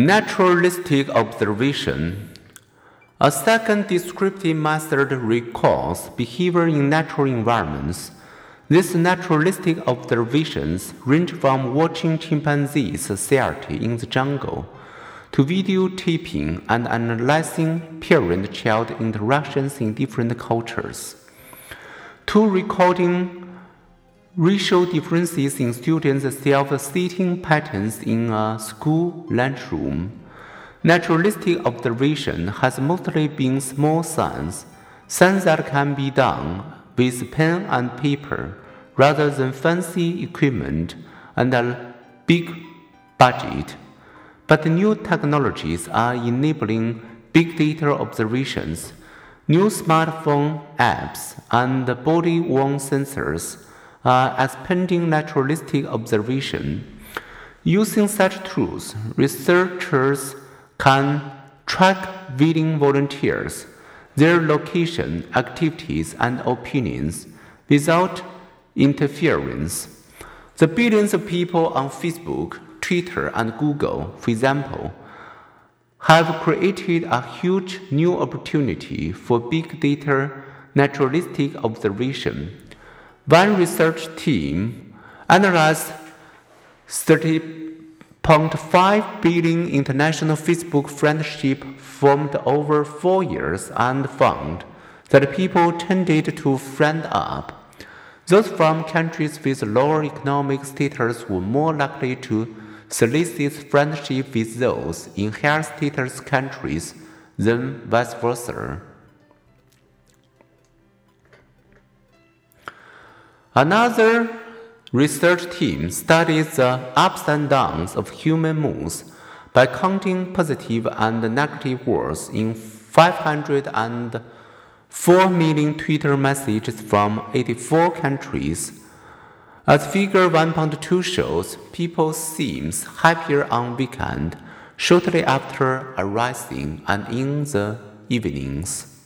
Naturalistic observation. A second descriptive method recalls behavior in natural environments. These naturalistic observations range from watching chimpanzee society in the jungle to videotaping and analyzing parent child interactions in different cultures, to recording racial differences in students' self seating patterns in a school lunchroom. Naturalistic observation has mostly been small science, science that can be done with pen and paper rather than fancy equipment and a big budget. But new technologies are enabling big data observations. New smartphone apps and body worn sensors Uh, are expanding naturalistic observation. Using such tools, researchers can track willing volunteers, their location, activities, and opinions without interference. The billions of people on Facebook, Twitter, and Google, for example, have created a huge new opportunity for big data naturalistic observation. One research team analyzed 30.5 billion international Facebook friendship formed over four years and found that people tended to friend up those from countries with lower economic status were more likely to solicit friendship with those in higher status countries than vice versa. Another research team studied the ups and downs of human moods by counting positive and negative words in 500 and 4 million Twitter messages from 84 countries. As figure 1.2 shows, people seem happier on weekend, shortly after arising and in the evenings.